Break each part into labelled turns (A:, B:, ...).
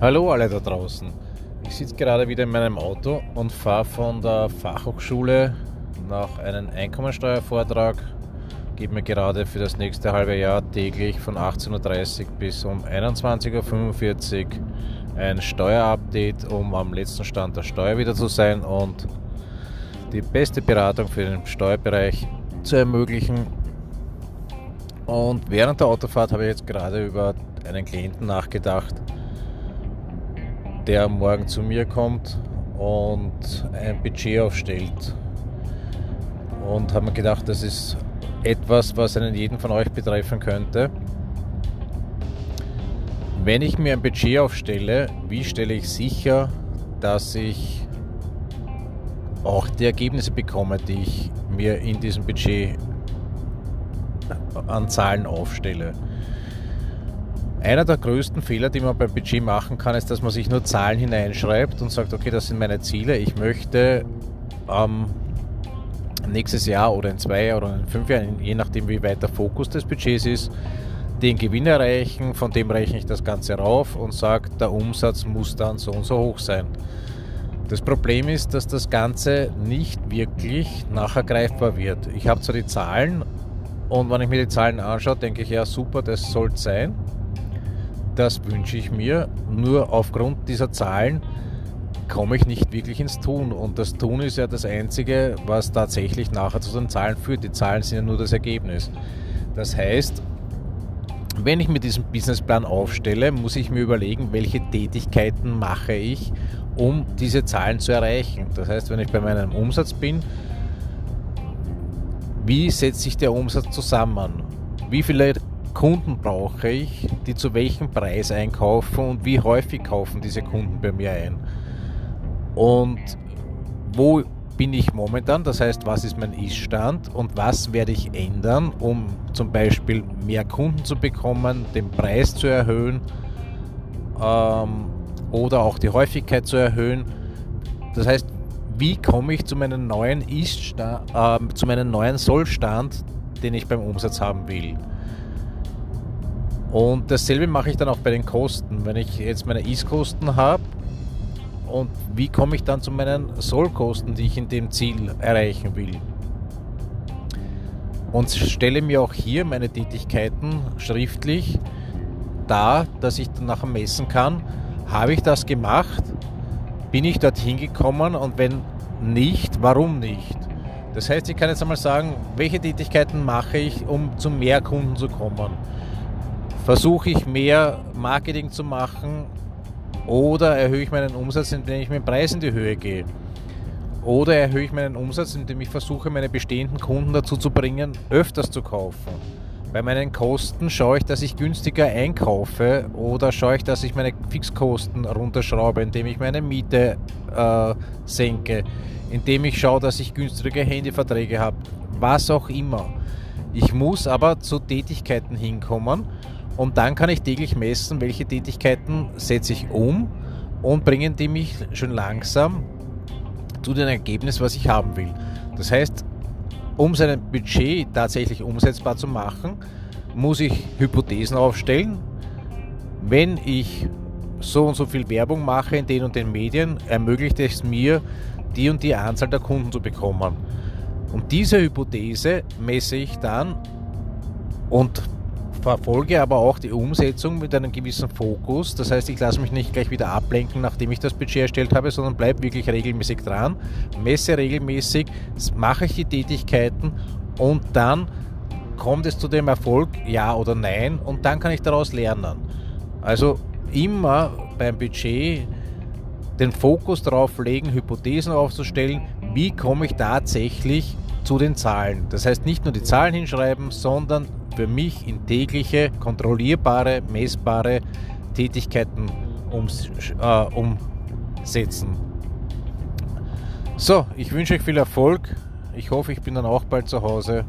A: Hallo alle da draußen. Ich sitze gerade wieder in meinem Auto und fahre von der Fachhochschule nach einem Einkommensteuervortrag. Gebe mir gerade für das nächste halbe Jahr täglich von 18.30 Uhr bis um 21.45 Uhr ein Steuerupdate, um am letzten Stand der Steuer wieder zu sein und die beste Beratung für den Steuerbereich zu ermöglichen. Und während der Autofahrt habe ich jetzt gerade über einen Klienten nachgedacht, der morgen zu mir kommt und ein Budget aufstellt. Und habe mir gedacht, das ist etwas, was einen jeden von euch betreffen könnte. Wenn ich mir ein Budget aufstelle, wie stelle ich sicher, dass ich auch die Ergebnisse bekomme, die ich mir in diesem Budget an Zahlen aufstelle? Einer der größten Fehler, die man beim Budget machen kann, ist, dass man sich nur Zahlen hineinschreibt und sagt, okay, das sind meine Ziele. Ich möchte ähm, nächstes Jahr oder in zwei oder in fünf Jahren, je nachdem wie weit der Fokus des Budgets ist, den Gewinn erreichen, von dem rechne ich das Ganze rauf und sage, der Umsatz muss dann so und so hoch sein. Das Problem ist, dass das Ganze nicht wirklich nachher greifbar wird. Ich habe zwar die Zahlen und wenn ich mir die Zahlen anschaue, denke ich, ja super, das sollte sein. Das wünsche ich mir. Nur aufgrund dieser Zahlen komme ich nicht wirklich ins Tun. Und das Tun ist ja das Einzige, was tatsächlich nachher zu den Zahlen führt. Die Zahlen sind ja nur das Ergebnis. Das heißt, wenn ich mir diesen Businessplan aufstelle, muss ich mir überlegen, welche Tätigkeiten mache ich, um diese Zahlen zu erreichen. Das heißt, wenn ich bei meinem Umsatz bin, wie setzt sich der Umsatz zusammen? Wie viele Kunden brauche ich, die zu welchem Preis einkaufen und wie häufig kaufen diese Kunden bei mir ein? Und wo bin ich momentan? Das heißt, was ist mein Ist-Stand und was werde ich ändern, um zum Beispiel mehr Kunden zu bekommen, den Preis zu erhöhen ähm, oder auch die Häufigkeit zu erhöhen? Das heißt, wie komme ich zu meinem neuen Ist-Stand, äh, zu meinem neuen Sollstand, den ich beim Umsatz haben will? Und dasselbe mache ich dann auch bei den Kosten. Wenn ich jetzt meine Ist-Kosten habe und wie komme ich dann zu meinen Sollkosten, die ich in dem Ziel erreichen will. Und stelle mir auch hier meine Tätigkeiten schriftlich dar, dass ich dann nachher messen kann, habe ich das gemacht, bin ich dorthin gekommen und wenn nicht, warum nicht? Das heißt, ich kann jetzt einmal sagen, welche Tätigkeiten mache ich, um zu mehr Kunden zu kommen versuche ich mehr Marketing zu machen oder erhöhe ich meinen Umsatz, indem ich meinen Preis in die Höhe gehe. Oder erhöhe ich meinen Umsatz, indem ich versuche, meine bestehenden Kunden dazu zu bringen, öfters zu kaufen. Bei meinen Kosten schaue ich, dass ich günstiger einkaufe oder schaue ich, dass ich meine Fixkosten runterschraube, indem ich meine Miete äh, senke, indem ich schaue, dass ich günstige Handyverträge habe, was auch immer. Ich muss aber zu Tätigkeiten hinkommen, und dann kann ich täglich messen, welche Tätigkeiten setze ich um und bringen die mich schon langsam zu dem Ergebnis, was ich haben will. Das heißt, um sein Budget tatsächlich umsetzbar zu machen, muss ich Hypothesen aufstellen. Wenn ich so und so viel Werbung mache in den und den Medien, ermöglicht es mir, die und die Anzahl der Kunden zu bekommen. Und diese Hypothese messe ich dann und verfolge aber auch die Umsetzung mit einem gewissen Fokus. Das heißt, ich lasse mich nicht gleich wieder ablenken, nachdem ich das Budget erstellt habe, sondern bleibe wirklich regelmäßig dran, messe regelmäßig, mache ich die Tätigkeiten und dann kommt es zu dem Erfolg, ja oder nein, und dann kann ich daraus lernen. Also immer beim Budget den Fokus darauf legen, Hypothesen aufzustellen, wie komme ich tatsächlich zu den Zahlen. Das heißt nicht nur die Zahlen hinschreiben, sondern für mich in tägliche, kontrollierbare, messbare Tätigkeiten ums, äh, umsetzen. So, ich wünsche euch viel Erfolg. Ich hoffe, ich bin dann auch bald zu Hause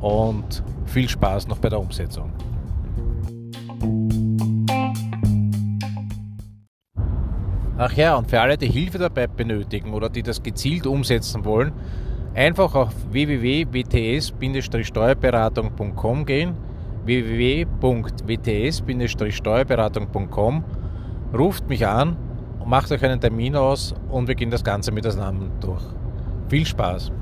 A: und viel Spaß noch bei der Umsetzung. Ach ja, und für alle, die Hilfe dabei benötigen oder die das gezielt umsetzen wollen, Einfach auf www.wts-steuerberatung.com gehen. www.wts-steuerberatung.com. Ruft mich an, macht euch einen Termin aus und wir gehen das Ganze miteinander durch. Viel Spaß!